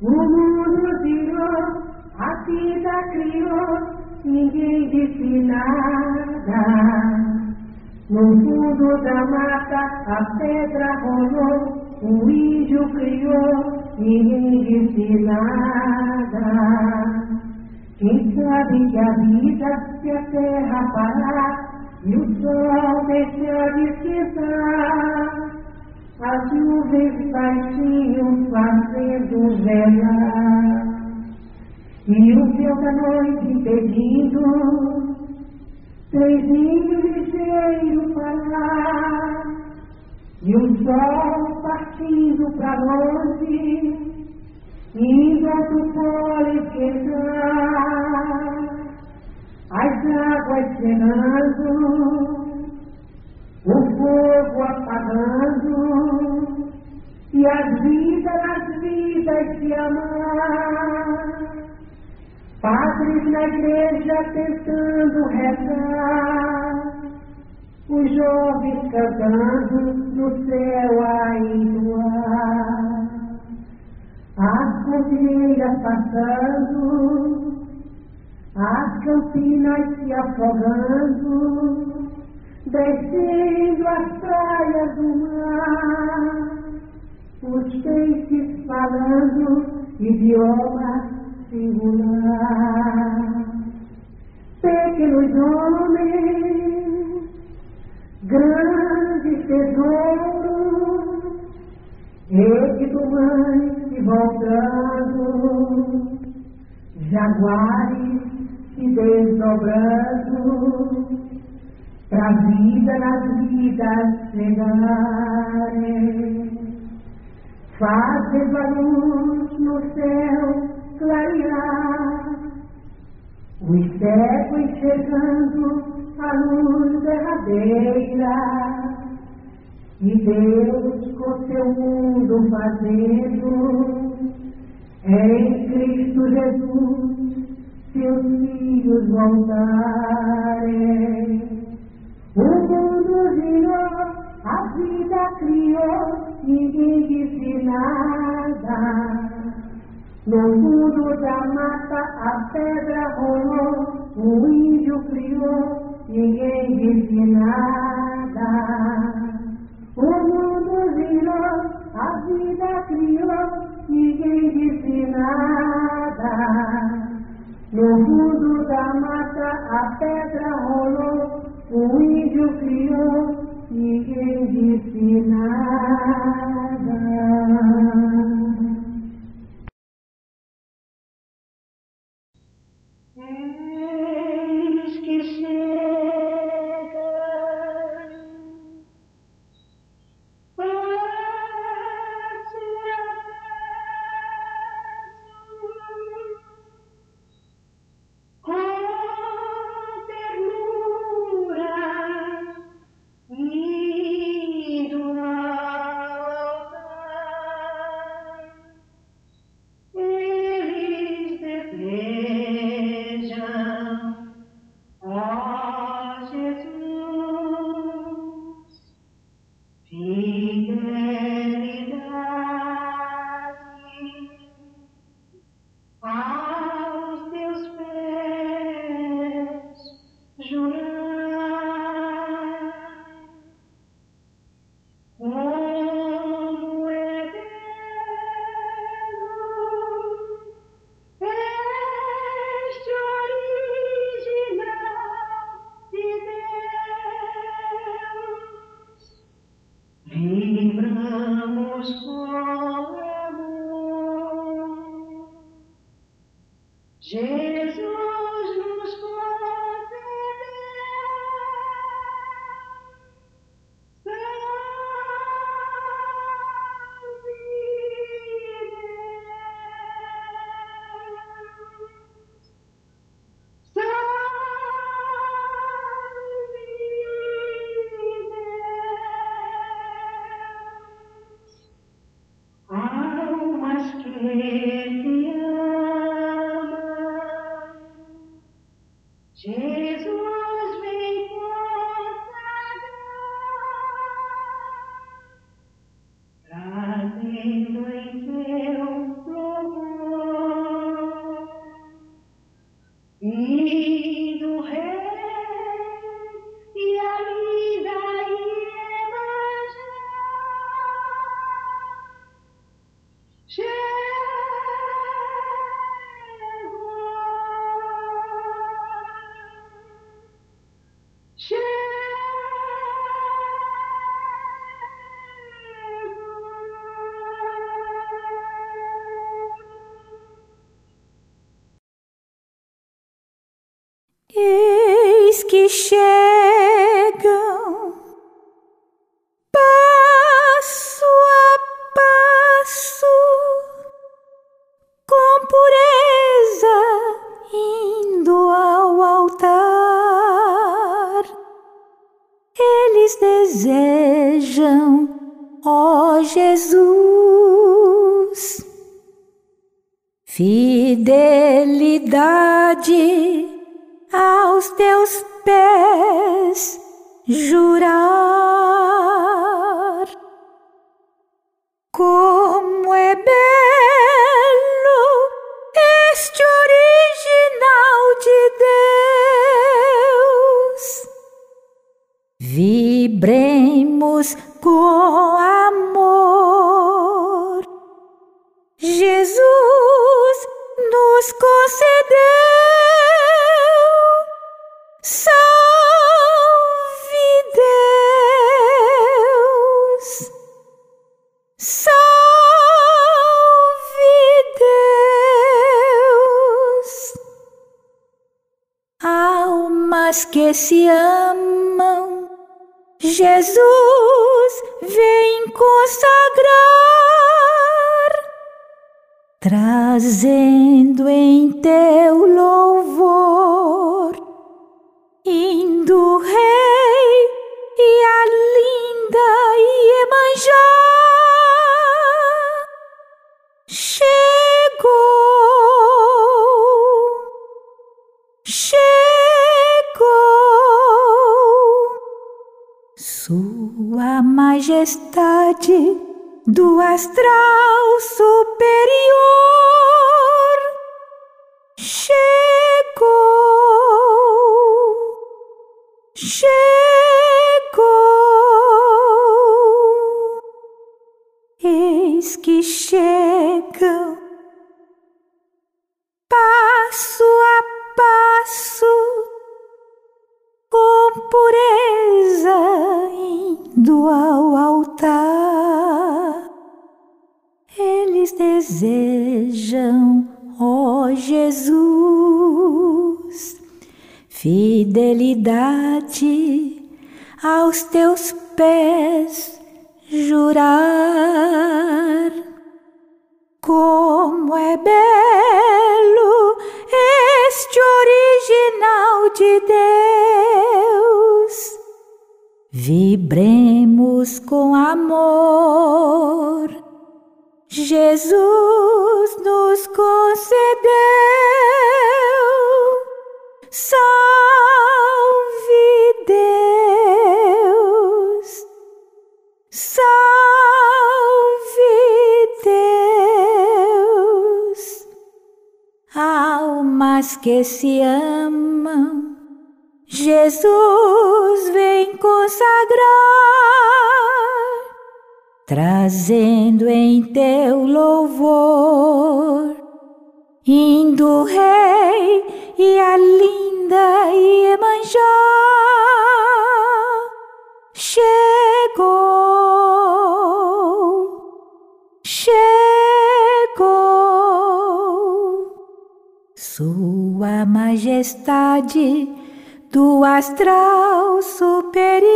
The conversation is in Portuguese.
O mundo virou, a vida criou, ninguém disse nada. No fundo da mata a pedra rolou, o índio criou, ninguém disse nada. Quem sabe que a vida se a terra parar e o sol deixar de esquentar, as nuvens baixinho fazendo vela. E o céu da noite pedindo trenzinho ligeiro parar e o sol partindo pra longe indo do polo esquentar as águas chegando o fogo apagando e as vidas, as vidas de amar. Padres na igreja tentando rezar, os jovens cantando no céu ainda ar. As cordilheiras passando, as campinas se afogando, descendo as praias do mar, os peixes falando idioma singular. Pequenos homens, grandes tesouros, mãe se voltando, jaguares se desdobrando, pra vida nas vidas chegarem. Fazes a luz no céu clarear, os séculos chegando à luz derradeira, e Deus com seu mundo fazendo, em Cristo Jesus, seus filhos voltarem. O mundo girou, criou, ninguém disse nada. No fundo da mata a pedra rolou, o índio criou, ninguém disse nada. O mundo virou, a vida criou, ninguém disse nada. No fundo da mata a pedra rolou, o índio criou, ninguém disse Jesus Jesus chegam passo a passo com pureza indo ao altar. Eles desejam, ó Jesus, fidelidade aos teus pés jurar. Como é belo este original de Deus. Vibremos com que se amam, Jesus vem consagrar, trazendo em teu louvor Majestade do astral superior chegou. Eis que chegam passo a passo com pureza indo fidelidade aos teus pés jurar. Como é belo este original de Deus. Vibremos com amor. Jesus nos concedeu Salve Deus, salve Deus, almas que se amam, Jesus vem consagrar, trazendo em teu louvor, indo Rei e a linda Iemanjá chegou, chegou. Sua Majestade do astral superior